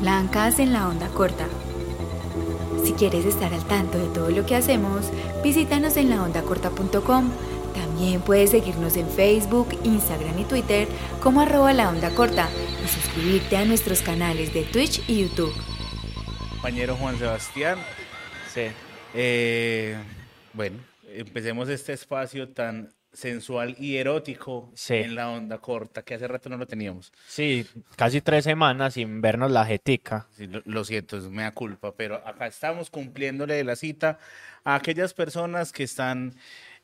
Blancas en la Onda Corta. Si quieres estar al tanto de todo lo que hacemos, visítanos en laondacorta.com. También puedes seguirnos en Facebook, Instagram y Twitter como arroba la onda corta y suscribirte a nuestros canales de Twitch y YouTube. Compañero Juan Sebastián. Sí. Eh, bueno, empecemos este espacio tan sensual y erótico Sí. en la onda corta, que hace rato no lo teníamos. Sí, casi tres semanas sin vernos la jetica. Sí, lo, lo siento, es mea culpa, pero acá estamos cumpliéndole la cita a aquellas personas que están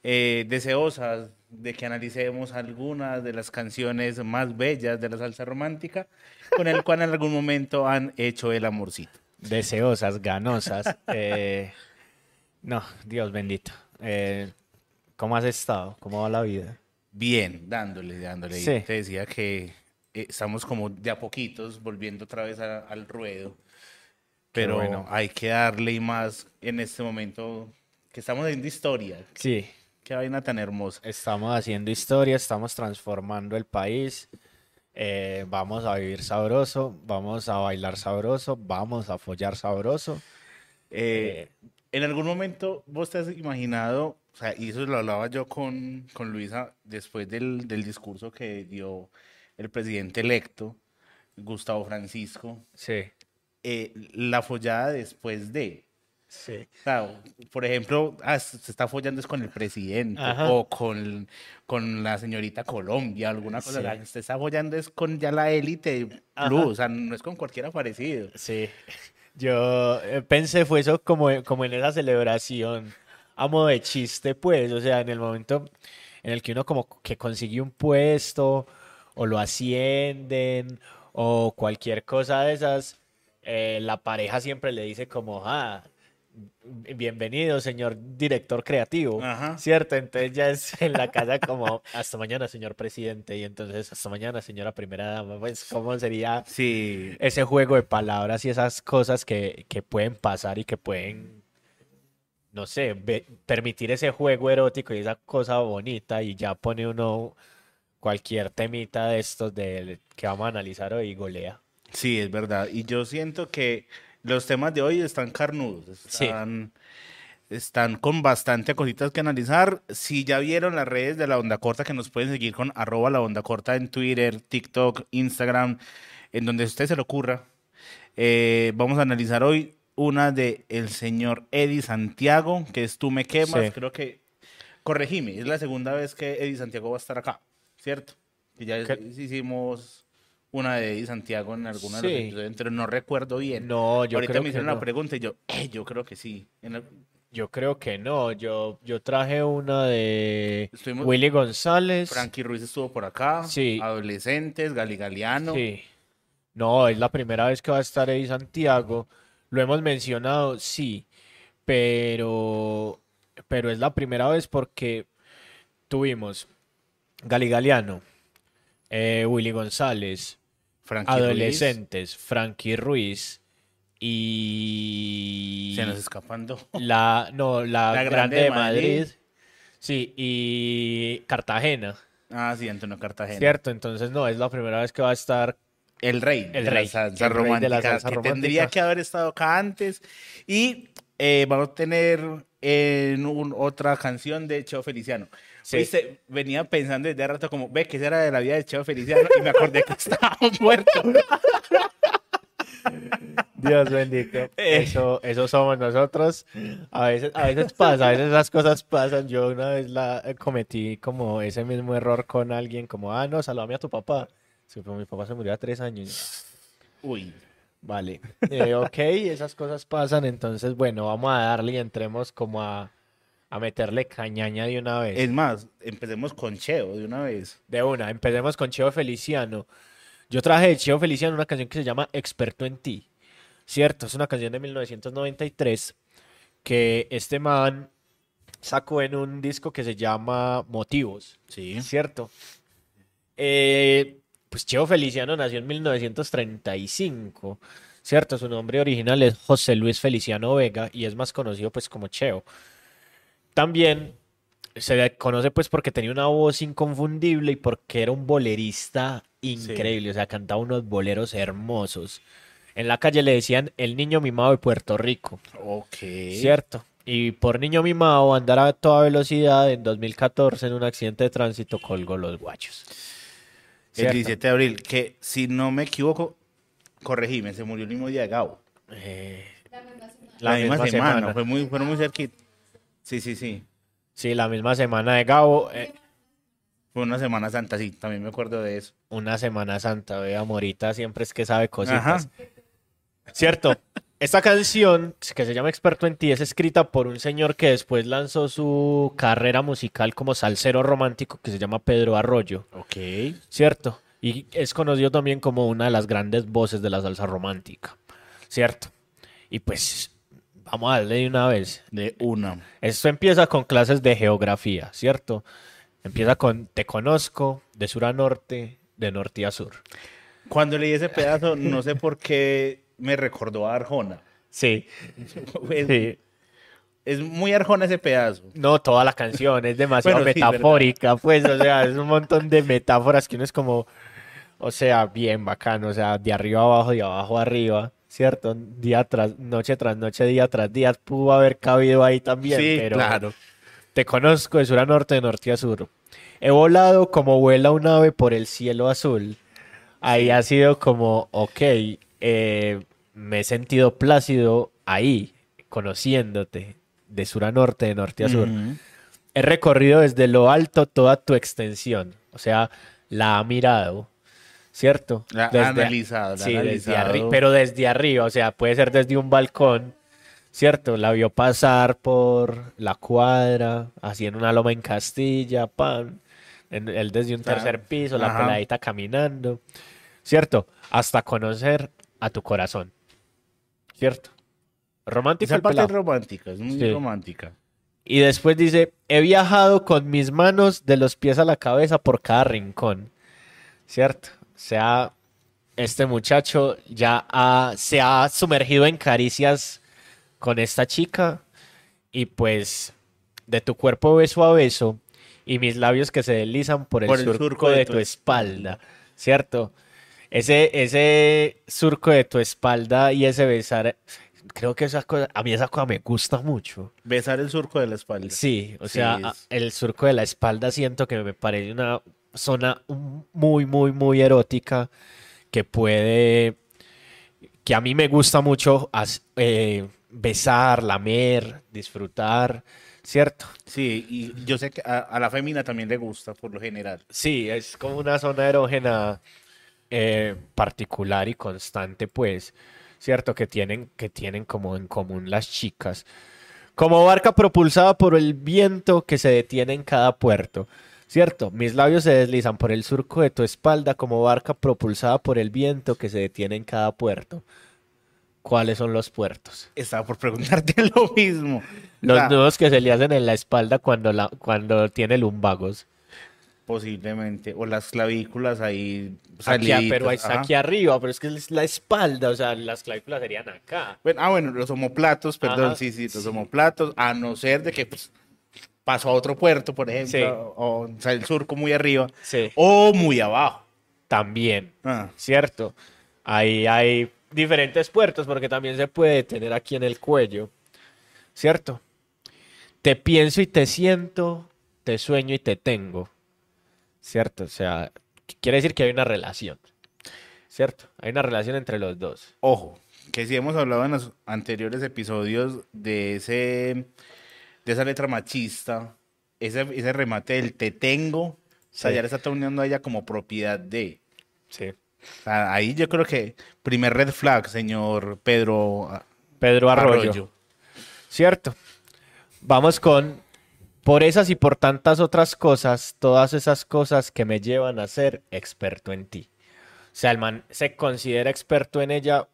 eh, deseosas de que analicemos algunas de las canciones más bellas de la salsa romántica, con el cual en algún momento han hecho el amorcito. Deseosas, ganosas. eh, no, Dios bendito. Eh, ¿Cómo has estado? ¿Cómo va la vida? Bien, dándole, dándole. Sí. Te decía que eh, estamos como de a poquitos volviendo otra vez a- al ruedo. Pero bueno. hay que darle y más en este momento que estamos haciendo historia. Sí, Qué vaina tan hermosa. estamos haciendo historia, estamos transformando el país. eh, vamos a vivir sabroso, vamos a bailar sabroso, vamos a follar sabroso. Eh, en algún momento vos te has imaginado, o sea, y eso lo hablaba yo con, con Luisa después del, del discurso que dio el presidente electo, Gustavo Francisco, Sí, eh, la follada después de. sí. Claro, por ejemplo, ah, se está follando es con el presidente Ajá. o con, con la señorita Colombia, alguna cosa. Sí. La- Se está follando es con ya la élite plus, o sea, no es con cualquiera parecido. Sí, yo eh, pensé fue eso como, como en esa celebración a modo de chiste, pues, o sea, en el momento en el que uno como que consigue un puesto o lo ascienden o cualquier cosa de esas, eh, la pareja siempre le dice como, ah, bienvenido, señor director creativo, Ajá. ¿cierto? Entonces ya es en la casa como, hasta mañana, señor presidente, y entonces hasta mañana, señora primera dama, pues, ¿cómo sería? Sí, ese juego de palabras y esas cosas que, que pueden pasar y que pueden, no sé, permitir ese juego erótico y esa cosa bonita y ya pone uno cualquier temita de estos de, que vamos a analizar hoy y golea. sí, es verdad. Y yo siento que los temas de hoy están carnudos, Sí. están, están con bastante cositas que analizar. Si ya vieron las redes de la onda corta, que nos pueden seguir con arroba la onda corta en Twitter, TikTok, Instagram, en donde a usted se le ocurra. Eh, vamos a analizar hoy una de el señor Eddie Santiago, que es Tú me quemas. Sí. Creo que, corregime, es la segunda vez que Eddie Santiago va a estar acá, ¿cierto? Que ya ¿Qué? hicimos una de Eddie Santiago en alguna de los Sí. episodios, pero no recuerdo bien. No, yo Ahorita creo me que hicieron no. la pregunta y yo, eh, yo creo que sí. En el- Yo creo que no. Yo, yo traje una de Estuvimos- Willy González. Frankie Ruiz estuvo por acá, Sí. adolescentes, Gali Galeano. Sí. No, es la primera vez que va a estar Eddie Santiago. Lo hemos mencionado, sí, pero, pero es la primera vez porque tuvimos Gali Galeano, eh, Willy González, Frankie Ruiz. adolescentes, Frankie Ruiz y Se nos escapan dos. la, no, la, La Grande de Madrid. Sí, y Cartagena, Ah, sí, Antonio Cartagena. ¿cierto? Entonces, no, es la primera vez que va a estar El rey El de rey, la salsa el rey de romántica, la salsa que romántica. tendría que haber estado acá antes. Y eh, vamos a tener en un- otra canción de Cheo Feliciano. Sí. Viste, venía pensando desde rato como, ve que esa era de la vida de Cheo Feliciano y me acordé que estaba muerto. Dios bendito. Eso, eso somos nosotros. A veces, a veces pasa, a veces esas cosas pasan. Yo una vez la eh, cometí como ese mismo error con alguien, como, ah, no, saludame a tu papá. Sí, pero mi papá se murió a tres años. Uy, Vale. Eh, ok, esas cosas pasan. Entonces, bueno, vamos a darle y entremos como a, a meterle cañaña de una vez. es más, empecemos con Cheo de una vez. De una, empecemos con Cheo Feliciano. Yo traje de Cheo Feliciano una canción que se llama Experto en ti. Cierto, es una canción de 1993 que este man sacó en un disco que se llama Motivos. Sí. Cierto. Eh, pues Cheo Feliciano nació en 1935. Cierto, su nombre original es José Luis Feliciano Vega y es más conocido pues como Cheo. También se le conoce pues porque tenía una voz inconfundible y porque era un bolerista increíble, o sea, cantaba unos boleros hermosos. En la calle le decían el niño mimado de Puerto Rico, Ok. ¿cierto? Y por niño mimado, andar a toda velocidad en 2014 en un accidente de tránsito colgó los guachos. El ¿Cierto? 17 de abril, que si no me equivoco, corregime, se murió el mismo día de Gabo. Eh, La, misma, semana, semana. Fue muy, fueron muy cerquita. Sí, sí, sí. Sí, la misma semana de Gabo, eh, Fue una Semana Santa, sí, también me acuerdo de eso. una Semana Santa, vea, Morita siempre es que sabe cositas. Ajá. Cierto. Esta canción, que se llama Experto en Ti, es escrita por un señor que después lanzó su carrera musical como salsero romántico, que se llama Pedro Arroyo, Ok. ¿cierto? Y es conocido también como una de las grandes voces de la salsa romántica, ¿cierto? Y pues, vamos a darle de una vez. De una. Esto empieza con clases de geografía, ¿cierto? Empieza con Te conozco, de sur a norte, de norte a sur. Cuando leí ese pedazo, no sé por qué me recordó a Arjona. Sí, Es, sí. es muy Arjona ese pedazo. No, toda la canción es demasiado Bueno, sí, metafórica, pues, o sea, es un montón de metáforas que uno es como, o sea, bien bacano, o sea, de arriba abajo, de abajo arriba, ¿cierto? Día tras noche tras noche, día tras día, pudo haber cabido ahí también, sí, pero claro. te conozco de sur a norte, de norte a sur. He volado como vuela un ave por el cielo azul. Ahí ha sido como, ok, eh, me he sentido plácido ahí, conociéndote, de sur a norte, de norte a sur. He recorrido desde lo alto toda tu extensión, o sea, la ha mirado, ¿cierto? La ha Desde- analizado, la sí, desde analizado. arri- pero desde arriba, o sea, puede ser desde un balcón, ¿cierto? La vio pasar por la cuadra, así en una loma en Castilla, pan, en, él desde un tercer piso, la Ajá. peladita caminando, ¿cierto? Hasta conocer a tu corazón, ¿cierto? Romántico Esa parte es romántica, es muy Sí. romántica. Y después dice, he viajado con mis manos de los pies a la cabeza por cada rincón. ¿Cierto? O sea, este muchacho ya ha- se ha sumergido en caricias con esta chica y pues de tu cuerpo beso a beso y mis labios que se deslizan por el, Por el surco, surco de, de tu tu espalda. ¿Cierto? Ese, ese surco de tu espalda y ese besar, creo que esa cosa, a mí esa cosa me gusta mucho. Besar el surco de la espalda. Sí, o Sí, sea, es- el surco de la espalda siento que me parece una zona muy, muy, muy erótica que puede, que a mí me gusta mucho eh, besar, lamer, disfrutar, ¿cierto? Sí, y yo sé que a, a la fémina también le gusta, por lo general. Sí, es como una zona erógena eh, particular y constante, pues, ¿cierto? Que tienen, que tienen como en común las chicas. Como barca propulsada por el viento que se detiene en cada puerto, ¿cierto? Mis labios se deslizan por el surco de tu espalda como barca propulsada por el viento que se detiene en cada puerto. ¿Cuáles son los puertos? Estaba por preguntarte lo mismo. Los nudos que se le hacen en la espalda cuando, la, cuando tiene lumbagos. Posiblemente. O las clavículas ahí Aquí, saliditas, pero está aquí arriba, pero es que es la espalda, o sea, las clavículas serían acá. Bueno, ah, bueno, los homoplatos, perdón, Ajá, sí, sí, los sí. homoplatos, a no ser de que pues, pasó a otro puerto, por ejemplo, Sí. o, o sea, el surco muy arriba, Sí. o muy abajo. También, Ah, ¿cierto? Ahí hay diferentes puertos porque también se puede tener aquí en el cuello, ¿cierto? Te pienso y te siento, te sueño y te tengo, ¿cierto? O sea, quiere decir que hay una relación, ¿cierto? Hay una relación entre los dos. Ojo, que si hemos hablado en los anteriores episodios de ese de esa letra machista, ese, ese remate del te tengo, o sea, Sí. ya le está uniendo a ella como propiedad de. Sí. O sea, ahí yo creo que primer red flag, señor Pedro ah, Pedro Arroyo. Arroyo. ¿Cierto? Vamos con por esas y por tantas otras cosas, todas esas cosas que me llevan a ser experto en ti. O sea, el man se considera experto en ella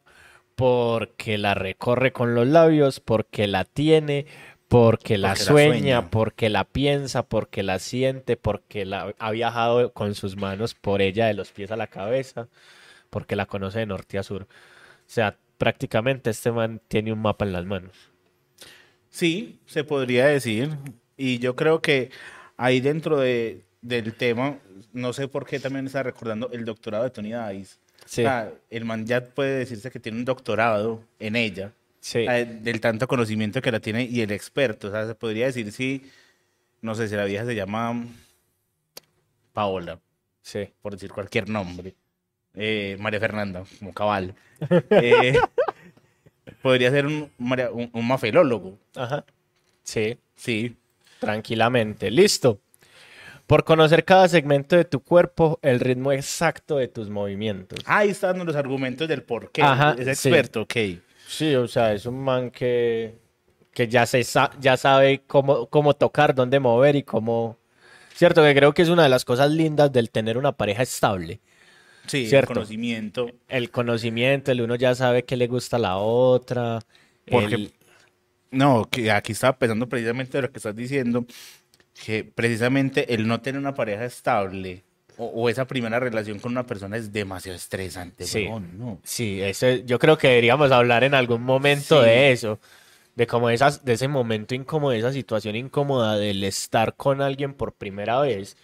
porque la recorre con los labios, porque la tiene, porque la Porque la sueña, sueña. porque la piensa, porque la siente, porque la ha viajado con sus manos por ella de los pies a la cabeza, porque la conoce de norte a sur. O sea, prácticamente este man tiene un mapa en las manos. Sí, se podría decir. Y yo creo que ahí dentro de, del tema, no sé por qué también está recordando el doctorado de Tony Dice. Sí. O sea, el man ya puede decirse que tiene un doctorado en ella, Sí. eh, del tanto conocimiento que la tiene y el experto. O sea, se podría decir si, no sé si la vieja se llama Paola, Sí. por decir cualquier nombre. Eh, María Fernanda, como cabal. Eh, podría ser un, un, un mafelólogo. Ajá. Sí. Sí. Tranquilamente. Listo. Por conocer cada segmento de tu cuerpo, el ritmo exacto de tus movimientos. Ahí están los argumentos del por qué. Ajá, es sí. experto, ok. Sí, o sea, es un man que, que ya, se sa- ya sabe cómo, cómo tocar, dónde mover y cómo... Cierto, que creo que es una de las cosas lindas del tener una pareja estable. Sí, el Cierto. conocimiento. El conocimiento, el uno ya sabe qué le gusta a la otra. Porque- el- No, que aquí estaba pensando precisamente de lo que estás diciendo, que precisamente el no tener una pareja estable o, o esa primera relación con una persona es demasiado estresante. Sí. no. Sí, eso, yo creo que deberíamos hablar en algún momento Sí. de eso, de como esas, de ese momento incómodo, de esa situación incómoda del estar con alguien por primera vez.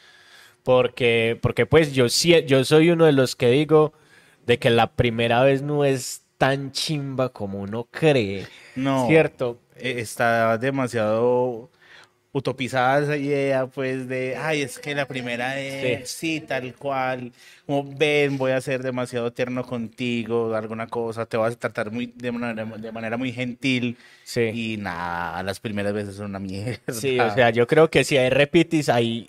Porque, porque pues yo sí, yo soy uno de los que digo de que la primera vez no es tan chimba como uno cree. No, ¿Cierto? Eh, está demasiado utopizada esa idea, pues, de, ay, es que la primera es, sí, tal cual, como, ven, voy a ser demasiado tierno contigo, alguna cosa, te vas a tratar muy, de manera, de manera muy gentil, Sí. y nada, las primeras veces son una mierda. Sí, o sea, yo creo que si hay repitis, ahí,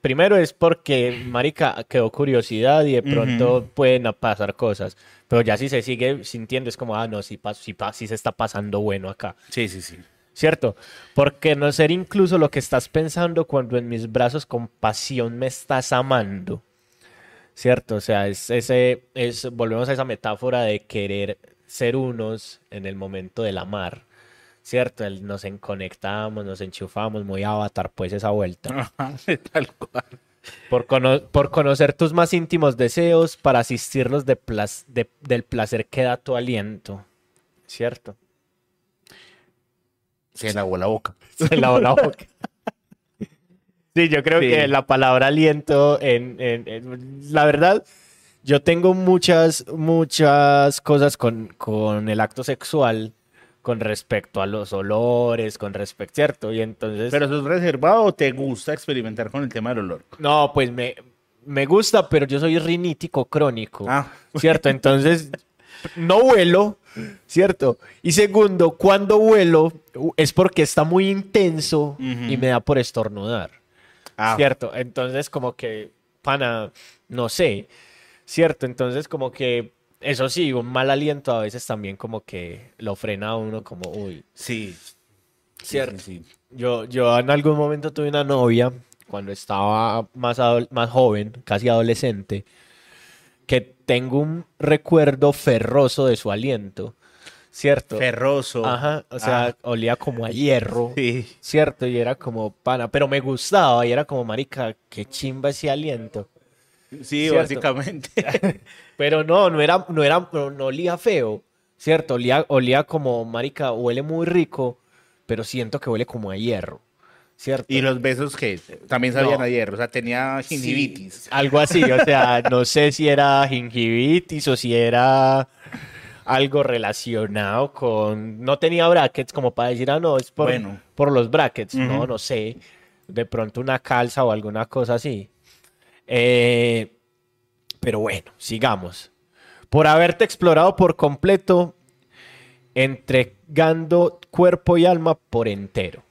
primero es porque, marica, quedó curiosidad y de pronto Ujú. pueden a- pasar cosas. Pero ya si se sigue sintiendo, es como, ah, no, sí, sí, pa- sí se está pasando bueno acá. Sí, sí, sí. ¿Cierto? Porque no ser incluso lo que estás pensando cuando en mis brazos con pasión me estás amando. ¿Cierto? O sea, es ese, es, volvemos a esa metáfora de querer ser unos en el momento del amar. ¿Cierto? El nos en- conectamos, nos enchufamos, muy avatar, pues esa vuelta. Tal cual. Por, cono- por conocer tus más íntimos deseos, para asistirlos de plas- de- del placer que da tu aliento. ¿Cierto? Se lavó la boca. Se lavó la boca. Sí, yo creo Sí. que la palabra aliento, en, en- en- la verdad, yo tengo muchas, muchas cosas con, con el acto sexual, con respecto a los olores, con respecto, ¿cierto? Y entonces, ¿Pero eso es reservado o te gusta experimentar con el tema del olor? no, pues me, me gusta, pero yo soy rinítico crónico, Ah. ¿cierto? Entonces, no vuelo, ¿cierto? Y segundo, cuando vuelo es porque está muy intenso y me da por estornudar. Ah, ¿Cierto? Entonces, como que, pana, no sé, ¿cierto? Entonces, como que, eso sí, un mal aliento a veces también como que lo frena a uno como, uy, Sí. Cierto. Sí, sí. yo, yo en algún momento tuve una novia cuando estaba más joven, casi adolescente, que tengo un recuerdo ferroso de su aliento, ¿cierto? Ferroso. Ajá, o sea, Ah, olía como a hierro. sí. Cierto, y era como pana, pero me gustaba y era como marica, qué chimba ese aliento. Sí, Cierto. básicamente. Pero no, no era, no era, no, no olía feo, cierto, olía, olía como marica, huele muy rico, pero siento que huele como a hierro, cierto. y los besos que también sabían No. ayer, o sea, tenía Sí, gingivitis. algo así, o sea, no sé si era gingivitis o si era algo relacionado con, no tenía brackets como para decir, ah, no, es por, Bueno. por los brackets, no, no sé, de pronto una calza o alguna cosa así. Eh, pero bueno, sigamos. Por haberte explorado por completo, entregando cuerpo y alma por entero.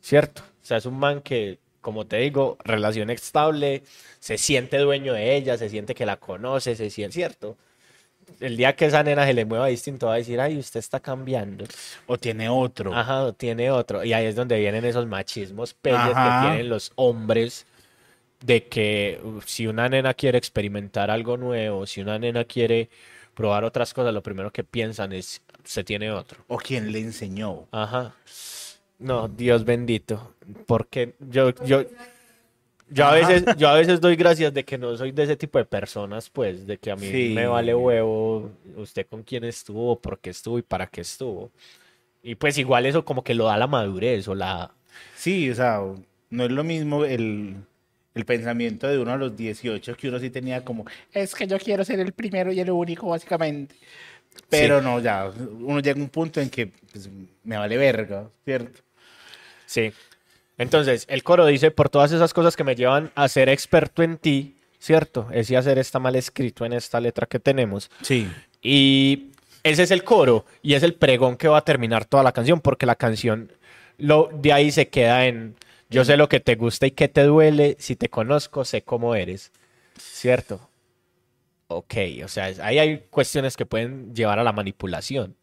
¿Cierto? O sea, es un man que, como te digo, relación estable, se siente dueño de ella, se siente que la conoce, se siente, ¿cierto? El día que esa nena se le mueva distinto va a decir, ay, usted está cambiando. O tiene otro. Ajá, o tiene otro. Y ahí es donde vienen esos machismos peyes que tienen los hombres de que si una nena quiere experimentar algo nuevo, si una nena quiere probar otras cosas, lo primero que piensan es, se tiene otro. O quien le enseñó. Ajá. No, Dios bendito. Porque yo, yo, yo a veces, yo a veces doy gracias de que no soy de ese tipo de personas, pues, de que a mí Sí. me vale huevo usted con quién estuvo, por qué estuvo y para qué estuvo. Y pues igual eso como que lo da la madurez o la... Sí, o sea, no es lo mismo el, el pensamiento de uno a los 18, que uno sí tenía como, es que yo quiero ser el primero y el único, básicamente. Pero no, ya, uno llega a un punto en que pues, me vale verga, ¿cierto? Sí. Entonces, el coro dice, por todas esas cosas que me llevan a ser experto en ti, ¿cierto? Ese hacer está mal escrito en esta letra que tenemos. Sí. Y ese es el coro y es el pregón que va a terminar toda la canción porque la canción lo, de ahí se queda en yo sé lo que te gusta y que te duele, si te conozco sé cómo eres, ¿cierto? Ok, o sea, ahí hay cuestiones que pueden llevar a la manipulación.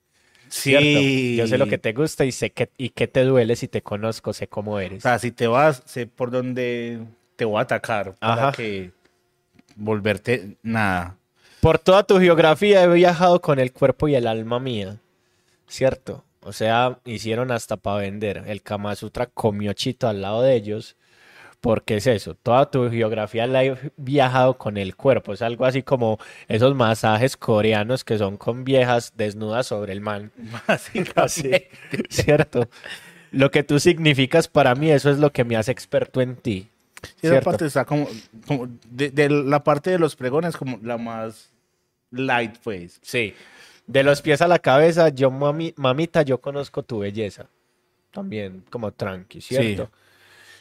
¿Cierto? Sí. Yo sé lo que te gusta y sé que, y que te duele, si te conozco sé cómo eres. O sea, si te vas, sé por dónde te voy a atacar para Ajá. que volverte nada. Por toda tu geografía he viajado con el cuerpo y el alma mía, ¿cierto? O sea, hicieron hasta para vender. El Kama Sutra comió chito al lado de ellos. Porque es eso, toda tu geografía la he viajado con el cuerpo. Es algo así como esos masajes coreanos que son con viejas desnudas sobre el man. Así, Básicamente. ¿cierto? Lo que tú significas para mí, eso es lo que me hace experto en ti. Sí, esa parte está como, como de, de la parte de los pregones como la más light, pues. Sí. De los pies a la cabeza, yo, mami, mamita, yo conozco tu belleza. También como tranqui, ¿cierto?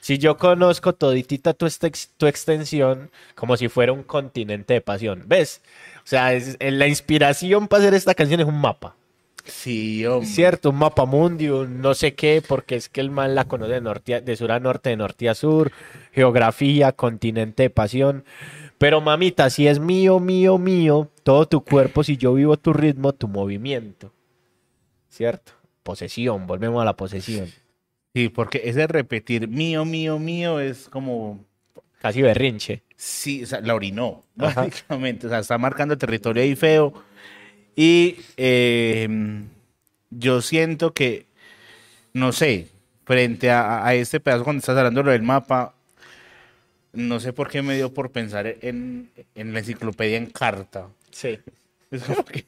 Si yo conozco toditita tu, ex- tu extensión, como si fuera un continente de pasión. ¿Ves? O sea, es- eh, la inspiración para hacer esta canción es un mapa. Sí, hombre. Cierto, un mapa mundi, un no sé qué, porque es que el man la conoce de, norte a- de sur a norte, de norte a sur, geografía, continente de pasión. Pero mamita, si es mío, mío, mío, todo tu cuerpo, si yo vivo tu ritmo, tu movimiento. ¿Cierto? Posesión, volvemos a la posesión. Sí, porque ese repetir mío, mío, mío es como, Casi berrinche. sí, o sea, la orinó, Ajá. básicamente. O sea, está marcando territorio ahí feo. Y eh, yo siento que, no sé, frente a, a este pedazo cuando estás hablando del mapa, no sé por qué me dio por pensar en, en la enciclopedia en carta. Sí. Es como que-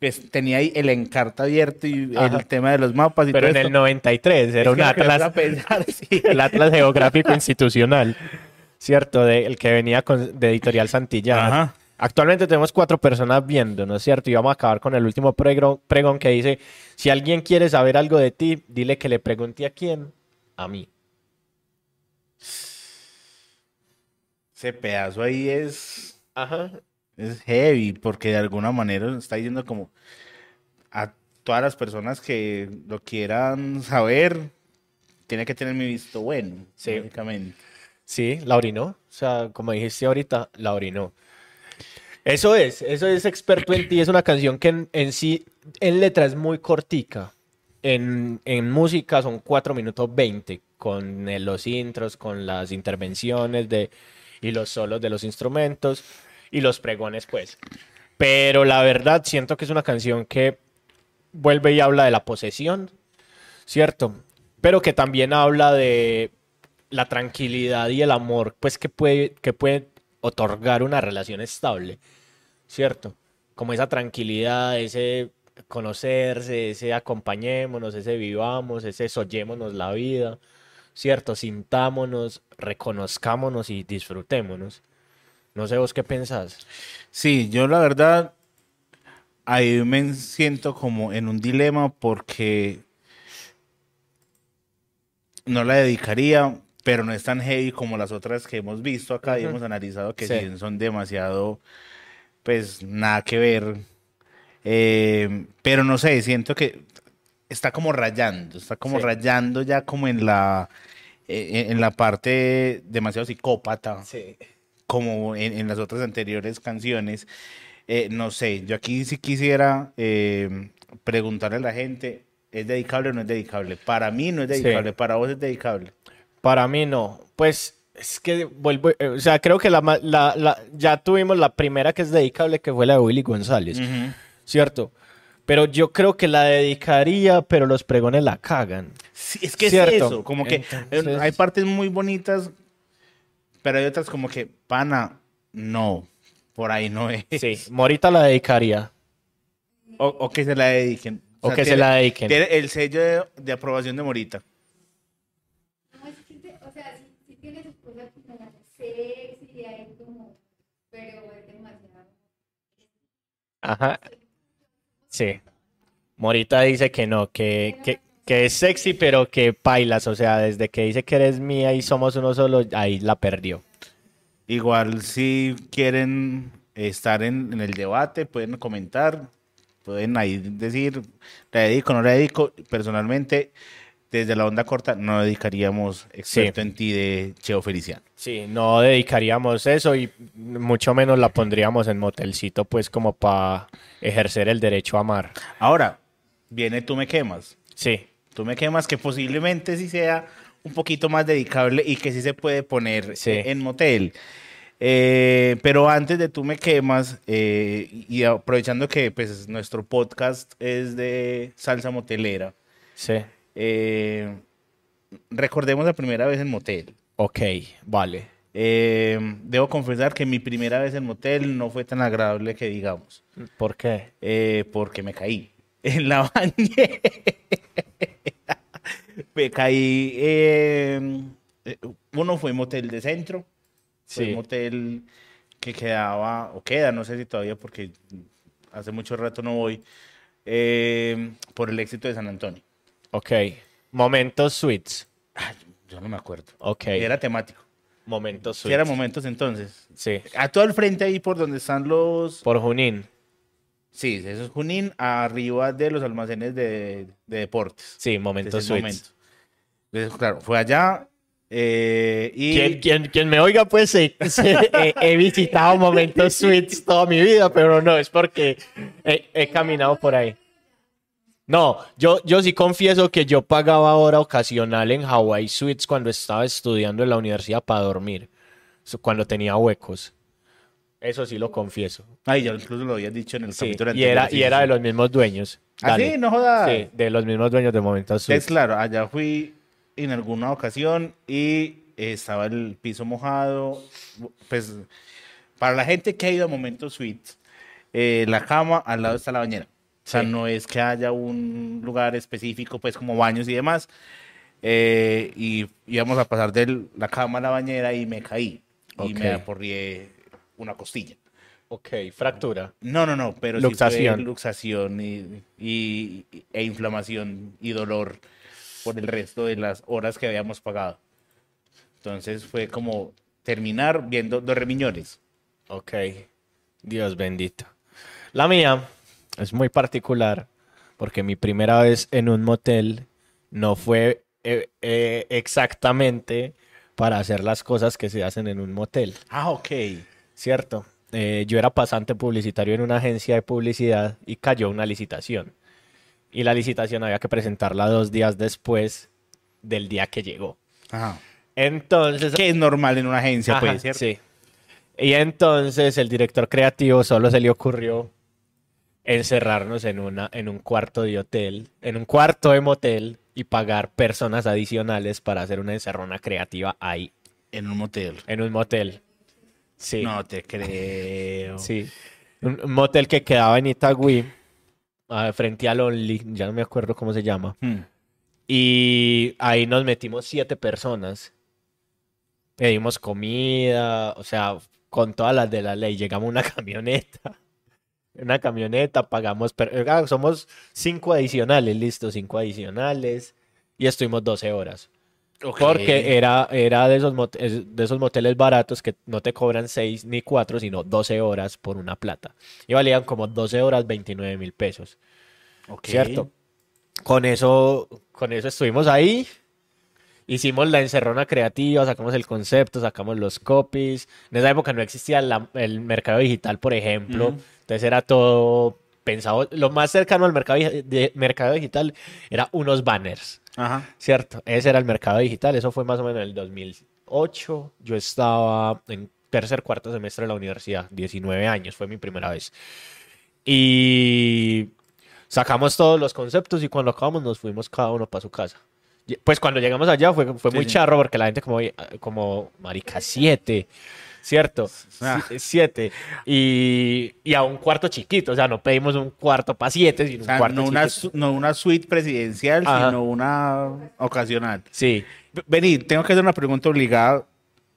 pues, tenía ahí el encarta abierto y Ajá. el tema de los mapas y Pero todo en el esto. 93 era Es un que que atlas, pensar, sí. el atlas geográfico institucional. ¿Cierto? De, el que venía con, de Editorial Santillana. Ajá. Actualmente tenemos cuatro personas viéndonos, ¿cierto? Y vamos a acabar con el último pregón, pregón que dice, si alguien quiere saber algo de ti, dile que le pregunte a quién, a mí. Ese pedazo ahí es, Ajá. Es heavy, porque de alguna manera está diciendo como a todas las personas que lo quieran saber, tiene que tener mi visto bueno, Sí. básicamente. Sí, la orinó. O sea, como dijiste ahorita, la orinó. Eso es, eso es experto en ti. Es una canción que en, en sí, en letra es muy cortica. En, en música son 4 minutos 20, con los intros, con las intervenciones de, y los solos de los instrumentos y los pregones, pues. Pero la verdad, siento que es una canción que vuelve y habla de la posesión, ¿cierto? Pero que también habla de la tranquilidad y el amor, pues que puede, que puede otorgar una relación estable, ¿cierto? Como esa tranquilidad, ese conocerse, ese acompañémonos, ese vivamos, ese soyémonos la vida, ¿cierto? Sintámonos, reconozcámonos y disfrutémonos. No sé vos qué pensás. Sí, yo la verdad ahí me siento como en un dilema porque no la dedicaría, pero no es tan heavy como las otras que hemos visto acá y hemos analizado que Sí. sí son demasiado, pues nada que ver. Eh, pero no sé, siento que está como rayando, está como Sí. rayando ya como en la, eh, en la parte demasiado psicópata Sí. Como en, en las otras anteriores canciones. Eh, no sé, yo aquí sí quisiera eh, preguntarle a la gente, ¿es dedicable o no es dedicable? Para mí no es Sí. dedicable, para vos es dedicable. Para mí no. Pues es que vuelvo, eh, o sea, creo que la, la- la- ya tuvimos la primera que es dedicable, que fue la de Willy González, Ujú. ¿cierto? Pero yo creo que la dedicaría, pero los pregones la cagan. Sí, es que Cierto. es eso, como que eh, Entonces- hay partes muy bonitas, pero hay otras como que, pana, no, por ahí no es. Sí, Morita la dedicaría. O, o que se la dediquen. O, o que tiene, se la dediquen. Tiene el sello de, de aprobación de Morita. No, es que o sea, si, si tiene sus cosas como sexy y ahí como, pero es demasiado. Ajá. Sí. Morita dice que no, que, que, que es sexy, pero que pailas. O sea, desde que dice que eres mía y somos uno solo, ahí la perdió. Igual si quieren estar en, en el debate, pueden comentar, pueden ahí decir, le dedico, no le dedico. Personalmente, desde la onda corta, no dedicaríamos excepto en ti de Cheo Feliciano. Sí, no dedicaríamos eso y mucho menos la pondríamos en motelcito, pues como para ejercer el derecho a amar. Ahora, viene Tú me quemas. Sí, Tú me quemas que posiblemente sí sea un poquito más dedicable y que sí se puede poner Sí. en motel. Eh, pero antes de Tú me quemas, eh, y aprovechando que pues, nuestro podcast es de salsa motelera, sí. eh, recordemos la primera vez en motel. Ok, vale. Debo confesar que mi primera vez en motel no fue tan agradable que digamos, ¿Por qué? porque me caí en la bañera. me caí. eh, eh, uno fue motel de centro, fue Sí. un motel que quedaba, o queda, no sé si todavía, porque hace mucho rato no voy, eh, por el éxito de San Antonio. Ok. Momentos sweets. Ay, yo no me acuerdo. Ok. Era temático. Momentos Sí, sweets. eran momentos entonces. Sí. A todo el frente ahí por donde están los... Por Junín. Sí, eso es Junín, arriba de los almacenes de, de deportes. Sí, momentos sweets. momento. Entonces, claro, fue allá eh, y... Quien, quien, quien me oiga, pues sí, sí, he, he visitado momentos sweets toda mi vida, pero no, es porque he, he caminado por ahí. No, yo, yo sí confieso que yo pagaba hora ocasional en Hawaii Suites cuando estaba estudiando en la universidad para dormir, so- cuando tenía huecos. Eso sí lo confieso. Ay, ya incluso lo habías dicho en el Sí, capítulo y anterior. era, sí, y era de los mismos dueños. ¿Ah, Dale. sí? No jodas. Sí, de los mismos dueños de momentos Entonces, Suites. claro, allá fui en alguna ocasión y eh, estaba el piso mojado. Pues, para la gente que ha ido a Momentos Suites, eh, la cama al lado está la bañera. O sea, Sí. no es que haya un lugar específico, pues como baños y demás. Eh, y íbamos a pasar de la cama a la bañera y me caí. Y Ok. me aporrié una costilla. Ok, fractura. No, no, no, pero Luxación. sí luxación y, y- e inflamación y dolor por el resto de las horas que habíamos pagado. Entonces fue como terminar viendo dos remiñones. Ok, Dios bendito. La mía es muy particular porque mi primera vez en un motel no fue eh, eh, exactamente para hacer las cosas que se hacen en un motel, Ah, ok. ¿Cierto? Eh, yo era pasante publicitario en una agencia de publicidad y cayó una licitación. Y la licitación había que presentarla dos días después del día que llegó. Ajá. Entonces, Que es normal en una agencia, Ajá, pues, ¿cierto? Sí. Y entonces el director creativo solo se le ocurrió encerrarnos en una, en un cuarto de hotel, en un cuarto de motel y pagar personas adicionales para hacer una encerrona creativa ahí, En un motel. en un motel. Sí. No te creo. Sí. Un, un motel que quedaba en Itagüí, ah, frente al Only, ya no me acuerdo cómo se llama. Hmm. Y ahí nos metimos siete personas. Pedimos comida, o sea, con todas las de la ley. Llegamos a una camioneta. Una camioneta, pagamos. somos cinco adicionales, listo, cinco adicionales. Y estuvimos 12 horas. Ok. Porque era, era de, esos mot- es- de esos moteles baratos que no te cobran 6 ni 4, sino 12 horas por una plata. Y valían como 12 horas 29 mil pesos. Ok. ¿Cierto? Con eso, con eso estuvimos ahí. Hicimos la encerrona creativa, sacamos el concepto, sacamos los copies. En esa época no existía la- el mercado digital, por ejemplo. Ujú. Entonces era todo pensado. Lo más cercano al mercado, de- mercado digital era unos banners, Ajá. ¿cierto? Ese era el mercado digital. Eso fue más o menos en el 2008. Yo estaba en tercer, cuarto semestre de la universidad. 19 años, fue mi primera vez. Y sacamos todos los conceptos y cuando acabamos nos fuimos cada uno para su casa. Pues cuando llegamos allá fue, fue Sí, muy sí. charro porque la gente como, como marica, siete, ¿cierto? Ah. Sie- Siete. Y, y a un cuarto chiquito, o sea, no pedimos un cuarto para siete, sino O un cuarto no una, chiquito. no una suite presidencial, Ajá. sino una ocasional. Sí, Vení, tengo que hacer una pregunta obligada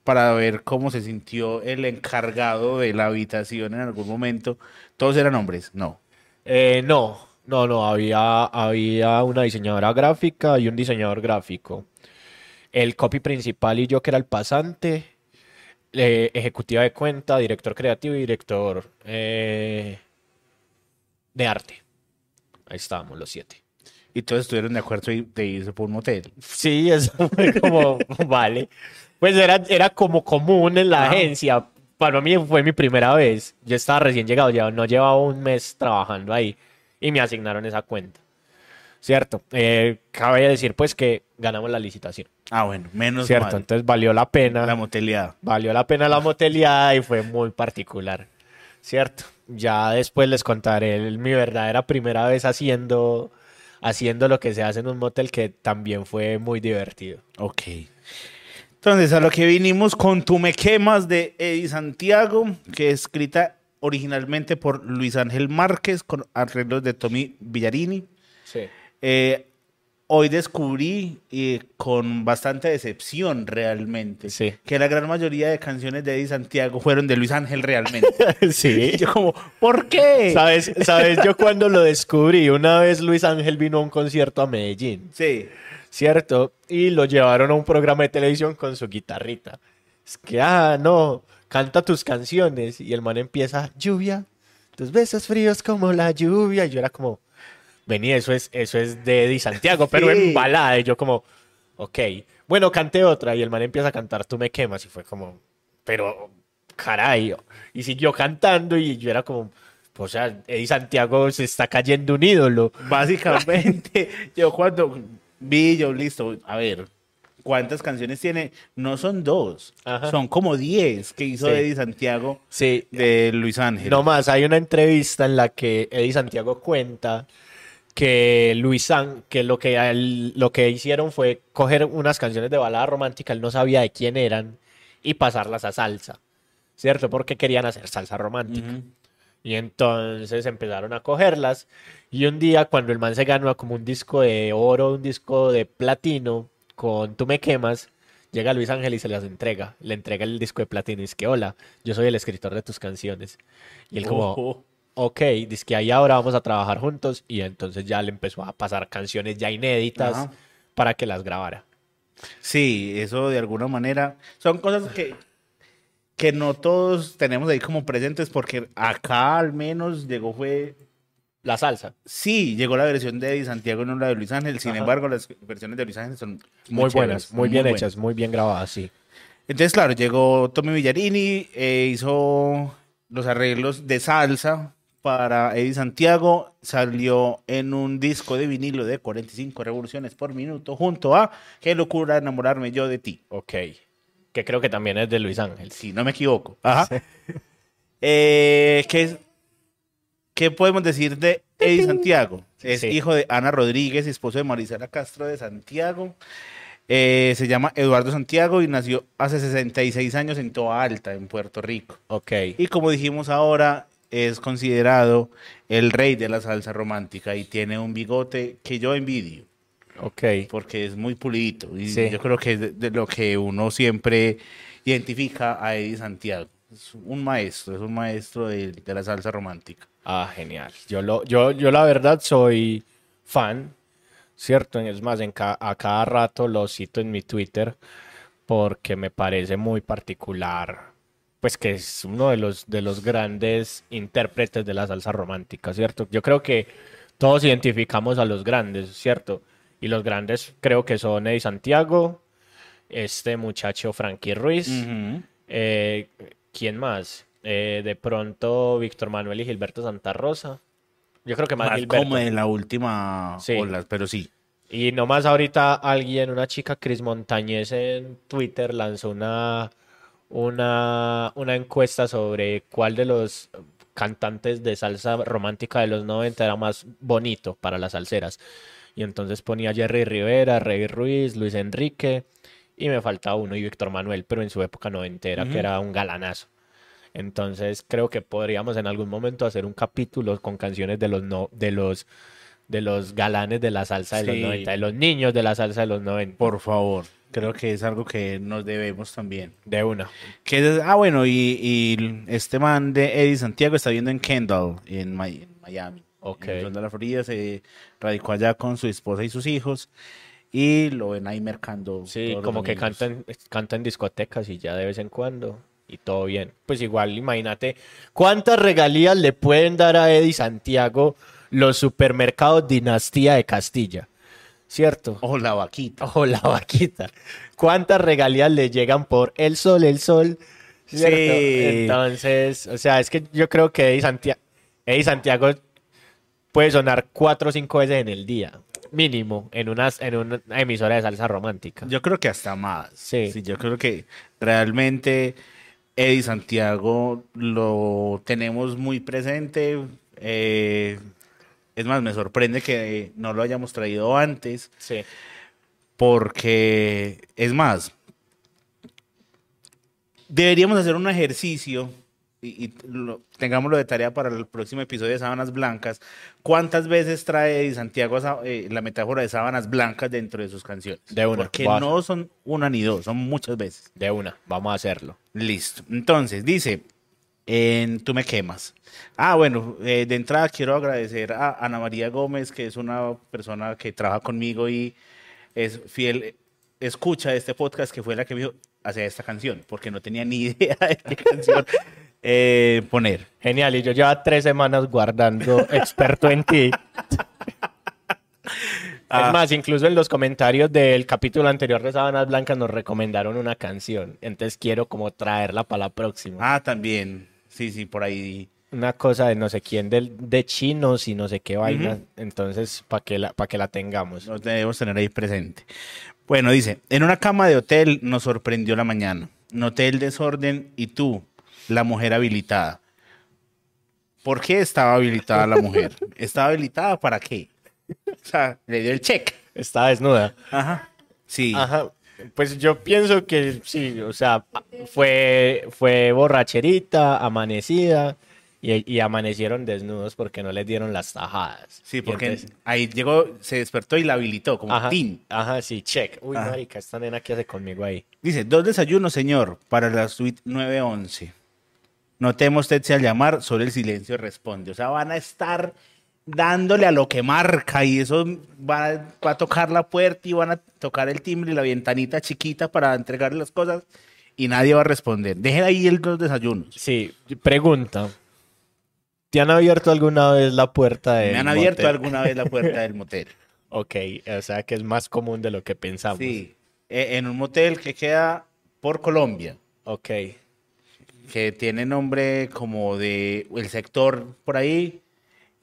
para ver cómo se sintió el encargado de la habitación en algún momento. ¿Todos eran hombres? No. Eh, no, no, no, había, había una diseñadora gráfica y un diseñador gráfico. El copy principal y yo, que era el pasante, eh, ejecutiva de cuenta, director creativo y director eh, de arte. Ahí estábamos los siete. Y todos estuvieron de acuerdo y- de irse por un motel. Sí, eso fue como, vale. Pues era, era como común en la Ajá. agencia. Para mí fue mi primera vez. Yo estaba recién llegado, ya no llevaba un mes trabajando ahí y me asignaron esa cuenta. Cierto. Eh, cabe decir pues que ganamos la licitación. Ah, bueno, menos Cierto. mal. Entonces valió la pena. La moteleada. Valió la pena la moteleada y fue muy particular. ¿Cierto? Ya después les contaré el- mi verdadera primera vez haciendo, haciendo lo que se hace en un motel que también fue muy divertido. Ok. Entonces, a lo que vinimos con Tu Me Quemas de Eddie Santiago, que es escrita originalmente por Luis Ángel Márquez con arreglos de Tommy Villarini. Sí. Eh, hoy descubrí eh, con bastante decepción realmente Sí. que la gran mayoría de canciones de Eddie Santiago fueron de Luis Ángel realmente. Sí. Y yo como, ¿por qué? ¿Sabes, ¿Sabes? Yo cuando lo descubrí, una vez Luis Ángel vino a un concierto a Medellín, Sí. ¿cierto? Y lo llevaron a un programa de televisión con su guitarrita. Es que, ah, no, canta tus canciones. Y el man empieza, lluvia, tus besos fríos como la lluvia. Y yo era como, vení, eso es, eso es de Eddie Santiago, pero Sí. en balada. Y yo como, ok. Bueno, canté otra y el man empieza a cantar Tú me quemas. Y fue como, pero, caray. Y siguió cantando y yo era como, o sea, Eddie Santiago se está cayendo un ídolo. Básicamente, yo cuando vi, yo listo, a ver, ¿cuántas canciones tiene? No son dos, Ajá. son como diez que hizo Sí. Eddie Santiago Sí, de Luis Ángel. No más, hay una entrevista en la que Eddie Santiago cuenta que Luis San, que lo que él- lo que hicieron fue coger unas canciones de balada romántica, él no sabía de quién eran, y pasarlas a salsa, ¿cierto? Porque querían hacer salsa romántica. Y entonces empezaron a cogerlas. Y un día, cuando el man se ganó como un disco de oro, un disco de platino con Tú me quemas, llega Luis Ángel y se las entrega. Le entrega el disco de platino y dice que, hola, yo soy el escritor de tus canciones. Y él como. Ok, dice que ahí ahora vamos a trabajar juntos. Y entonces ya le empezó a pasar canciones ya inéditas Ajá. para que las grabara. Sí, eso de alguna manera son cosas que, que no todos tenemos ahí como presentes porque acá al menos llegó fue La salsa. Sí, llegó la versión de Eddie Santiago, no la de Luis Ángel. Sin Ajá. embargo, las versiones de Luis Ángel son Muy, chéveres, buenas, son muy bien buenas. hechas, muy bien grabadas, sí. Entonces, claro, llegó Tommy Villarini, eh, hizo los arreglos de salsa para Eddie Santiago, salió en un disco de vinilo de 45 revoluciones por minuto, junto a Qué locura enamorarme yo de ti. Ok. Que creo que también es de Luis Ángel. Si no me equivoco. Ajá. Eh, ¿qué, ¿Qué podemos decir de Eddie Santiago? Es Sí. hijo de Ana Rodríguez, esposo de Marisela Castro de Santiago. Eh, se llama Eduardo Santiago y nació hace 66 años en Toa Alta, en Puerto Rico. Ok. Y como dijimos ahora, es considerado el rey de la salsa romántica y tiene un bigote que yo envidio Ok. porque es muy pulidito. Y Sí. yo creo que es de, de lo que uno siempre identifica a Eddie Santiago. Es un maestro, es un maestro de, de la salsa romántica. Ah, genial. Yo, lo, yo, yo la verdad soy fan, ¿cierto? Es más, en ca- a cada rato lo cito en mi Twitter porque me parece muy particular, pues que es uno de los, de los grandes intérpretes de la salsa romántica, ¿cierto? Yo creo que todos identificamos a los grandes, ¿cierto? Y los grandes creo que son Eddie Santiago, este muchacho Frankie Ruiz. Eh, ¿quién más? Eh, de pronto Víctor Manuel y Gilberto Santa Rosa. Yo creo que más Más Gilberto. como en la última Sí. ola, pero sí. Y nomás ahorita alguien, una chica Cris Montañez en Twitter lanzó una, una, una encuesta sobre cuál de los cantantes de salsa romántica de los 90 era más bonito para las salseras. Y entonces ponía Jerry Rivera, Rey Ruiz, Luis Enrique y me falta uno y Víctor Manuel, pero en su época noventera, Ujú. que era un galanazo. Entonces creo que podríamos en algún momento hacer un capítulo con canciones de los no, de los de los galanes de la salsa de Sí. los 90, de los niños de la salsa de los 90. Por favor. Creo que es algo que nos debemos también. De una. Que ah, bueno, y, y este man de Eddie Santiago está viviendo en Kendall, en, Mi- en Miami. Ok. En de la Florida, se radicó allá con su esposa y sus hijos. Y lo ven ahí mercando. Sí, como que cantan, cantan discotecas y ya de vez en cuando. Y todo bien. Pues igual, imagínate, ¿cuántas regalías le pueden dar a Eddie Santiago los supermercados Dinastía de Castilla? ¿Cierto? O la vaquita. O la vaquita. ¿Cuántas regalías le llegan por el sol, el sol? ¿Cierto? Sí. Entonces, o sea, es que yo creo que Eddie Santiago, Eddie Santiago puede sonar cuatro o cinco veces en el día, mínimo, en, unas, en una emisora de salsa romántica. Yo creo que hasta más. Sí. Yo creo que realmente Eddie Santiago lo tenemos muy presente. eh, es más, me sorprende que no lo hayamos traído antes. Sí. Porque, es más, deberíamos hacer un ejercicio y, y lo- tengámoslo de tarea para el próximo episodio de Sábanas Blancas. ¿Cuántas veces trae Santiago eh, la metáfora de sábanas blancas dentro de sus canciones? De una, Porque no son una ni dos, son muchas veces. De una, vamos a hacerlo. Listo. Entonces, dice, en Tú me quemas. Ah, bueno, eh, de entrada quiero agradecer a Ana María Gómez, que es una persona que trabaja conmigo y es fiel, escucha de este podcast, que fue la que me dijo hacia esta canción, porque no tenía ni idea de qué canción eh, poner. Genial, y yo llevo tres semanas guardando experto en ti. Ah. Es más, incluso en los comentarios del capítulo anterior de Sábanas Blancas nos recomendaron una canción. Entonces quiero como traerla para la próxima. Ah, también. Sí, sí, por ahí. Una cosa de no sé quién del, de chinos y no sé qué vaina. Entonces, para que, la, pa' que la tengamos. Lo debemos tener ahí presente. Bueno, dice, en una cama de hotel nos sorprendió la mañana. Noté el desorden y tú, la mujer habilitada. ¿Por qué estaba habilitada la mujer? ¿Estaba habilitada para qué? O sea, le dio el check. Está desnuda. Ajá. Sí. Ajá. Pues yo pienso que sí, o sea, fue, fue borracherita, amanecida y, y amanecieron desnudos porque no les dieron las tajadas. Sí, porque entonces- ahí llegó, se despertó y la habilitó como ajá, tin. ajá, sí, check. Uy, Ajá. marica, esta nena que hace conmigo ahí. Dice, dos desayunos, señor, para la suite 911. No teme usted si al llamar, solo el silencio responde. O sea, van a estar dándole a lo que marca y eso va, va a tocar la puerta y van a tocar el timbre y la ventanita chiquita para entregarle las cosas y nadie va a responder. Dejen ahí el dos desayunos. Sí, pregunta. ¿Te han abierto alguna vez la puerta de Me han abierto alguna vez la puerta del motel. Ok, o sea que es más común de lo que pensamos. Sí, eh, en un motel que queda por Colombia. Ok. que tiene nombre como de el sector por ahí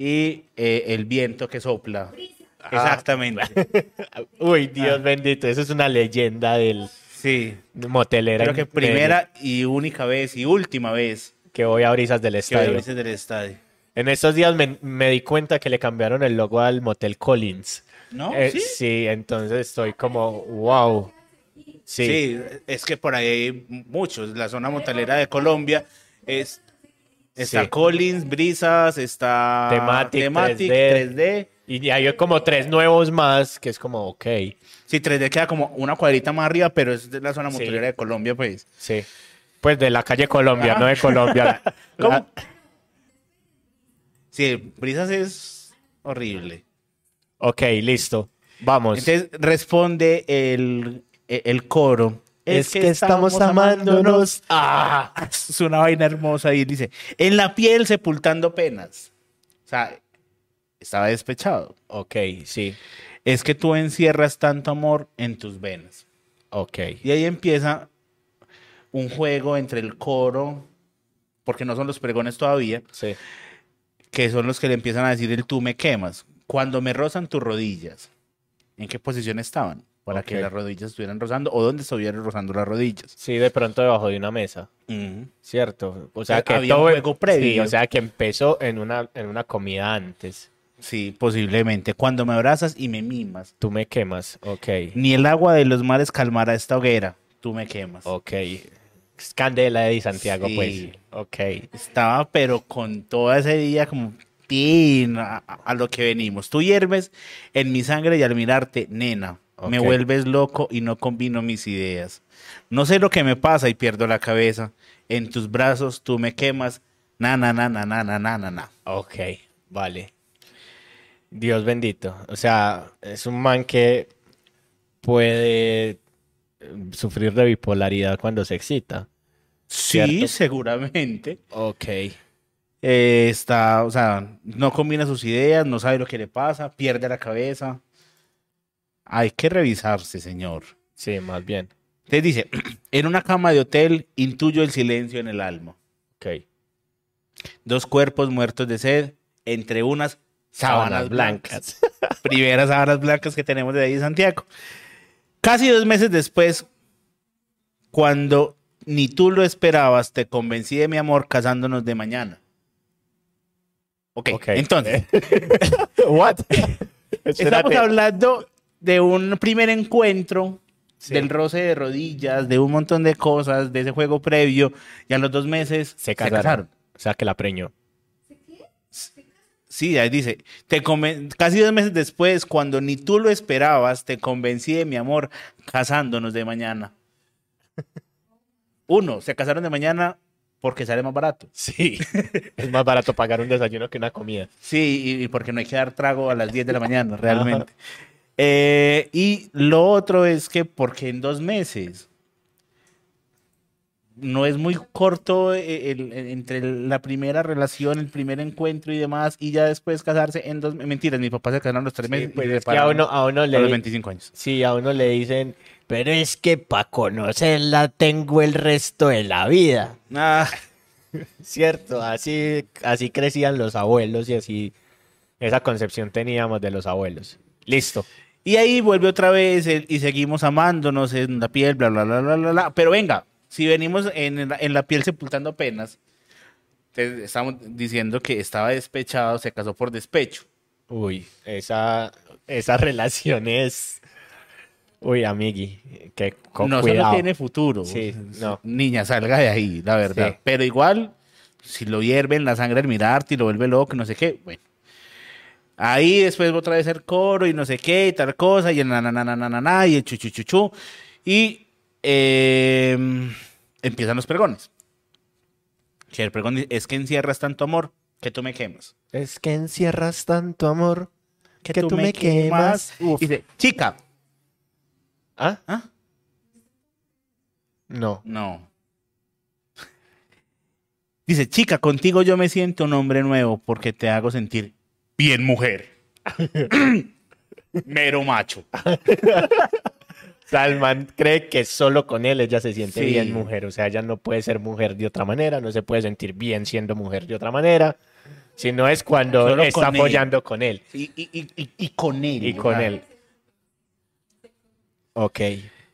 y eh, el viento que sopla. Ah. Exactamente. Uy, Dios bendito, eso es una leyenda del Sí. motelera. Creo que primera y única vez y última vez que voy a brisas del que estadio. del estadio. En estos días me, me di cuenta que le cambiaron el logo al Motel Collins. ¿No? Eh, ¿Sí? sí, entonces estoy como, wow. Sí, Sí, es que por ahí hay muchos. La zona montalera de Colombia es está Sí. Collins, Brisas, está Thematic, Thematic, 3D. 3D. Y hay como tres nuevos más que es como, ok. Sí, 3D queda como una cuadrita más arriba, pero es de la zona Sí. montalera de Colombia, pues. Sí. Pues de la calle Colombia, no de Colombia. ¿Cómo? La- Sí, Brisas es horrible. Ok, listo. Vamos. Entonces responde el, el coro. Es que estamos amándonos. Ah. Es una vaina hermosa y dice, en la piel sepultando penas. O sea, estaba despechado. Ok, sí. Es que tú encierras tanto amor en tus venas. Ok. Y ahí empieza un juego entre el coro, porque no son los pregones todavía, Sí. que son los que le empiezan a decir el tú me quemas. Cuando me rozan tus rodillas, ¿en qué posición estaban? Para que Ok. las rodillas estuvieran rozando o dónde estuvieran rozando las rodillas. Sí, de pronto debajo de una mesa. Cierto. O sea sea, que había un todo juego previo. Sí, o sea que empezó en una, en una comida antes. Sí, posiblemente. Cuando me abrazas y me mimas, Tú me quemas. Ok. ni el agua de los mares calmará esta hoguera. Tú me quemas. Ok. Candela de Santiago, Sí. pues. Ok. Estaba, pero con todo ese día como tin, a, a lo que venimos. Tú hierves en mi sangre y al mirarte, nena, me vuelves loco y no combino mis ideas. No sé lo que me pasa y pierdo la cabeza. En tus brazos tú me quemas. Na, na, na, na, na, na, na, na. Ok, vale. Dios bendito. O sea, es un man que puede eh, sufrir de bipolaridad cuando se excita. Sí, seguramente. Ok. Eh, está, o sea, no combina sus ideas, no sabe lo que le pasa, pierde la cabeza. Hay que revisarse, señor. Sí, más bien. Entonces dice, en una cama de hotel intuyo el silencio en el alma. Ok. Dos cuerpos muertos de sed entre unas sábanas blancas. Primeras sábanas blancas que tenemos de ahí en Santiago. Casi dos meses después, cuando ni tú lo esperabas, te convencí de mi amor casándonos de mañana. Ok, Ok. entonces, What? estamos hablando de un primer encuentro, Sí. del roce de rodillas, de un montón de cosas, de ese juego previo, y a los dos meses Se casaron. O sea, que la preñó. Sí, ahí dice, te casi dos meses después, cuando ni tú lo esperabas, te convencí de mi amor casándonos de mañana. Uno, se casaron de mañana porque sale más barato. Sí. es más barato pagar un desayuno que una comida. Sí, y, y porque no hay que dar trago a las 10 de la mañana, realmente. Eh, y lo otro es que porque en dos meses no es muy corto eh, el- el- entre la primera relación, el primer encuentro y demás, y ya después casarse en dos mentiras. Mis papás se casaron a los tres Sí, meses pues es que a uno, a uno a le, los 25 años. Sí, a uno le dicen, pero es que para conocerla tengo el resto de la vida. Ah, Cierto, así, así crecían los abuelos y así esa concepción teníamos de los abuelos. Listo. Y ahí vuelve otra vez el- y seguimos amándonos en la piel, bla, bla, bla, bla, bla, bla. Pero venga, si venimos en la, en la piel sepultando penas, te- estamos diciendo que estaba despechado, se casó por despecho. Uy, esa, esa relación es... Uy, amigui, que con no cuidado. solo tiene futuro. Sí, no. Niña, salga de ahí, la verdad. Sí. Pero igual, si lo hierven la sangre al mirarte y lo vuelve loco, no sé qué, bueno. Ahí después otra vez el coro y no sé qué y tal cosa y el na na na na na na, na, y el chu chu chu chu. Y eh, empiezan los pregones. Que el pregón dice, es que encierras tanto amor que tú me quemas. Es que encierras tanto amor Que, tú me quemas. Uf. Dice, chica. ¿Ah? ¿Ah? No. No. Dice, chica, contigo yo me siento un hombre nuevo porque te hago sentir bien mujer. Mero macho. Salman cree que solo con él ella se siente Sí. bien mujer. O sea, ella no puede ser mujer de otra manera, no se puede sentir bien siendo mujer de otra manera. Si no es cuando Solo está con él. apoyando con él Y, y- y- y- y con él. y con él. Ok,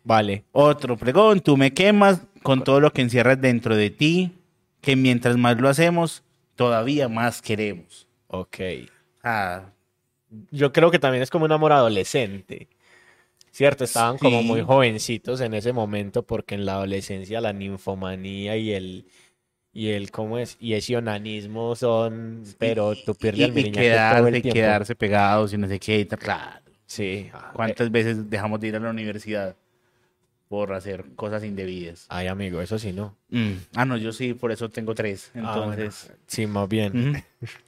vale. Otro pregón, tú me quemas con todo lo que encierras dentro de ti, que mientras más lo hacemos, todavía más queremos. Ok. Ah, Yo creo que también es como un amor adolescente. ¿Cierto? Estaban como Sí. muy jovencitos en ese momento porque en la adolescencia la ninfomanía y el y el cómo es y ese onanismo son pero tú pierdes al y miriñaque todo quedarse, el tiempo. quedarse pegados y no sé qué. Claro. Sí. ¿Cuántas veces dejamos de ir a la universidad por hacer cosas indebidas? Ay, amigo, eso sí no. Mm. Ah, no, yo sí, por eso tengo tres. Ah, bueno. Entonces, Sí, más bien. ujú.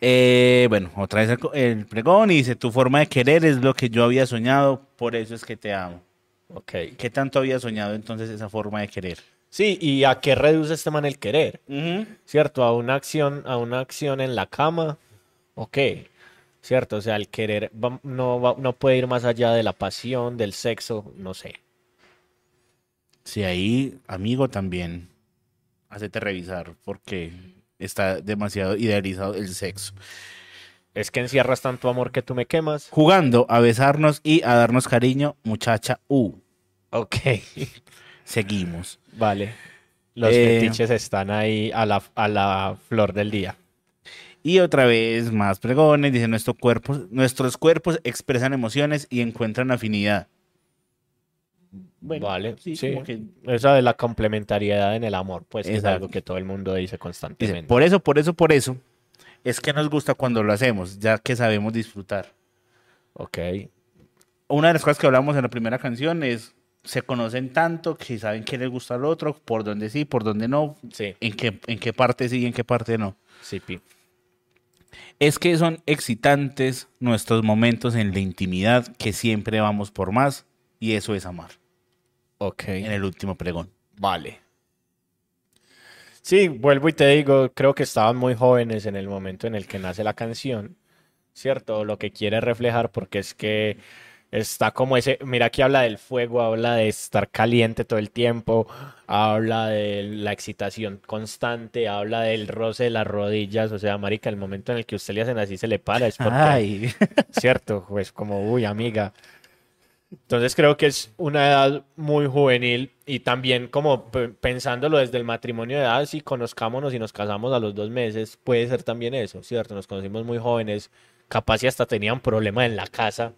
Eh, bueno, otra vez el, pregón y dice, tu forma de querer es lo que yo había soñado, por eso es que te amo. Ok. ¿Qué tanto había soñado entonces esa forma de querer? Sí, ¿y a qué reduce este man el querer? ¿Cierto? A una acción, a una acción en la cama. Ok. ¿Cierto? O sea, el querer va- no, va- no puede ir más allá de la pasión, del sexo, no sé. Sí, ahí, amigo, también, hacete revisar porque está demasiado idealizado el sexo. Es que encierras tanto amor que tú me quemas. Jugando a besarnos y a darnos cariño, muchacha U. Ok. Seguimos. Vale. Los Eh, fetiches están ahí a la, a la flor del día. Y otra vez más pregones, dice nuestro cuerpo, nuestros cuerpos expresan emociones y encuentran afinidad. Bueno, vale. sí, Sí. como que- Esa de la complementariedad en el amor, pues es algo que todo el mundo dice dice, constantemente. por eso, por eso, por eso, es que nos gusta cuando lo hacemos, ya que sabemos disfrutar. Ok. Una de las cosas que hablamos en la primera canción es, se conocen tanto que saben qué les gusta al otro, por dónde sí, por dónde no, Sí, en qué, en qué parte sí y en qué parte no. sí, Pi. Es que son excitantes nuestros momentos en la intimidad, que siempre vamos por más, y eso es amar, Ok. en el último pregón. Vale. Sí, vuelvo y te digo, creo que estaban muy jóvenes en el momento en el que nace la canción, ¿cierto? Lo que quiere reflejar, porque es que está como ese, mira que habla del fuego, habla de estar caliente todo el tiempo, habla de la excitación constante, habla del roce de las rodillas, o sea, marica, el momento en el que usted le hacen así se le para, es porque, Ay, ¿cierto? Pues como, uy, amiga. Entonces creo que es una edad muy juvenil y también como pe- pensándolo desde el matrimonio de edad, si conozcámonos y nos casamos a los dos meses, puede ser también eso, ¿cierto? Nos conocimos muy jóvenes, capaz y hasta tenían problemas en la casa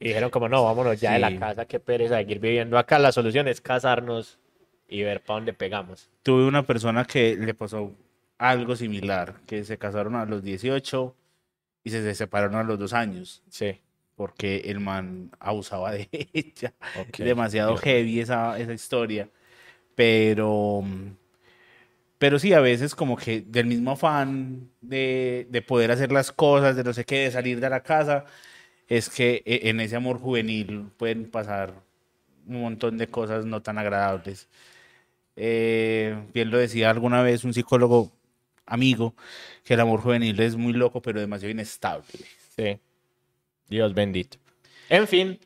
y dijeron como, no, vámonos ya de la Sí. casa, qué pereza seguir viviendo acá, la solución es casarnos y ver para dónde pegamos. tuve una persona que le pasó algo similar, que se casaron a los 18 y se separaron a los dos años, Sí, porque el man abusaba de ella. ok. demasiado heavy esa, esa historia. Pero, pero sí, a veces como que del mismo afán de, de poder hacer las cosas, de no sé qué, de salir de la casa, es que e- en ese amor juvenil pueden pasar un montón de cosas no tan agradables. Eh, bien lo decía alguna vez un psicólogo amigo, que el amor juvenil es muy loco, pero demasiado inestable. Sí. Dios bendito. En fin,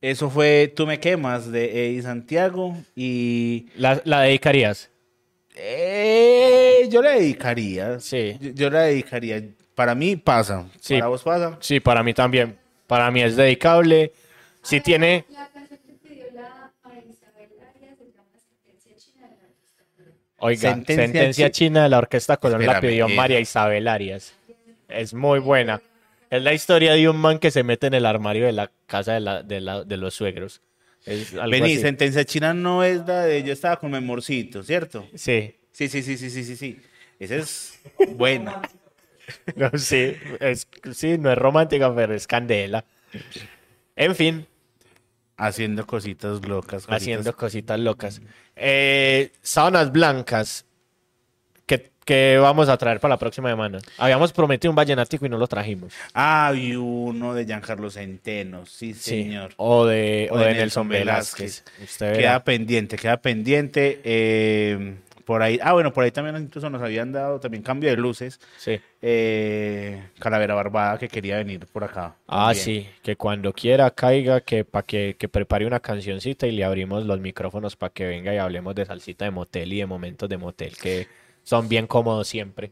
Eso fue Tú me quemas de Eddie Santiago y la, la dedicarías. Eh, yo le dedicaría. Sí. Yo, yo la dedicaría. Para mí pasa. Sí. Para vos pasa. Sí, para mí también. Para mí es dedicable. Si tiene, La canción que pidió la María Isabel Arias se llama Sentencia China de la Orquesta. oiga, Sentencia sentencia, chi- china de la Orquesta Colón la pidió eh. María Isabel Arias. Es muy buena. Es la historia de un man que se mete en el armario de la casa de, la, de, la- de los suegros. Es algo Vení, así. sentencia china no es la de yo estaba con mi amorcito, ¿cierto? Sí, Sí, sí, sí, sí, sí, sí, sí. Esa es buena. no, sí, es, sí, no es romántica, pero es candela. En fin, Haciendo cositas locas. cositas- haciendo cositas locas. Eh, sábanas blancas. ¿Qué, qué vamos a traer para la próxima semana? Habíamos prometido un vallenático y no lo trajimos. Ah, y uno de Giancarlo Centeno. Sí, Sí, señor. O de, O o de de Nelson Nelson Velázquez. Usted. Queda pendiente, queda pendiente. eh, por ahí, ah, bueno, por ahí también incluso nos habían dado también cambio de luces. Sí. eh, Calavera Barbada que quería venir por acá. Ah, también. sí, que cuando quiera caiga, que para que, que prepare una cancioncita y le abrimos los micrófonos para que venga y hablemos de salsita de motel y de momentos de motel, que son bien cómodos siempre.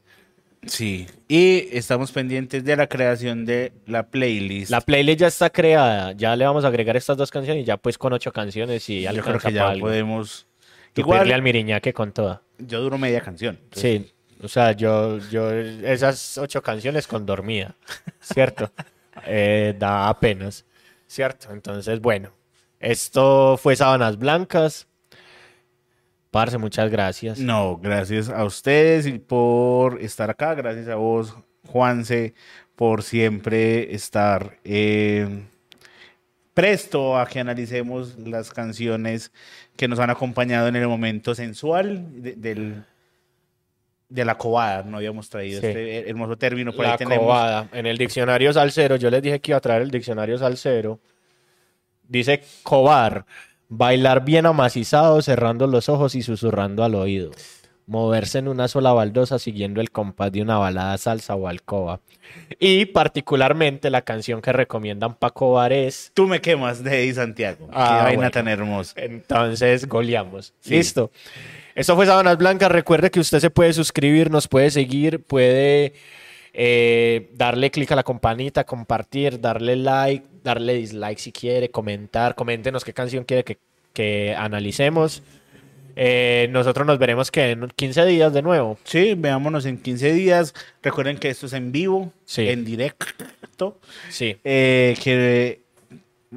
Sí. Y estamos pendientes de la creación de la playlist. La playlist ya está creada, ya le vamos a agregar estas dos canciones y ya pues con ocho canciones y Yo creo que ya algo. podemos. Tupirle al Igual, miriñaque con toda. yo duro media canción. entonces, Sí, o sea, yo, yo esas ocho canciones con dormida, ¿cierto? Eh, da apenas, ¿cierto? Entonces, bueno, esto fue Sábanas Blancas. Parce, muchas gracias. No, gracias a ustedes y por estar acá. Gracias a vos, Juanse, por siempre estar eh, presto a que analicemos las canciones que nos han acompañado en el momento sensual de, del, de la cobada. No habíamos traído Sí. este hermoso término. Por La ahí tenemos. cobada. En el diccionario salsero, yo les dije que iba a traer el diccionario salsero. Dice cobar, bailar bien amacizado, cerrando los ojos y susurrando al oído. Moverse en una sola baldosa siguiendo el compás de una balada salsa o alcoba. Y particularmente la canción que recomiendan para cobar es... Tú me quemas de Eddie Santiago. Ah, Qué vaina bueno. tan hermosa. Entonces, goleamos. Sí. Listo. Esto fue Sábanas Blancas. Recuerde que usted se puede suscribir, nos puede seguir, puede eh, darle clic a la campanita, compartir, darle like, darle dislike si quiere, comentar. Coméntenos qué canción quiere que, que analicemos. Eh, nosotros nos veremos que en 15 días de nuevo. Sí, veámonos en 15 días. Recuerden que esto es en vivo, Sí. en directo. Sí. eh, que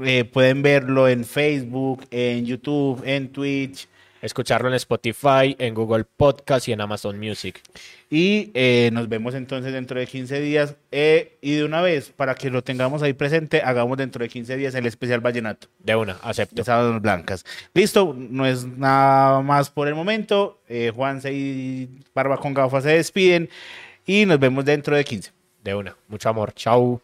eh, pueden verlo en Facebook, en YouTube, en Twitch, Escucharlo en Spotify, en Google Podcast y en Amazon Music. Y eh, nos vemos entonces dentro de 15 días. Eh, y de una vez, para que lo tengamos ahí presente, hagamos dentro de 15 días el especial Vallenato De una, acepto. Sábados Blancas. Listo, no es nada más por el momento. Eh, Juanse y Barba con Gafas se despiden y nos vemos dentro de 15. De una. Mucho amor. Chau.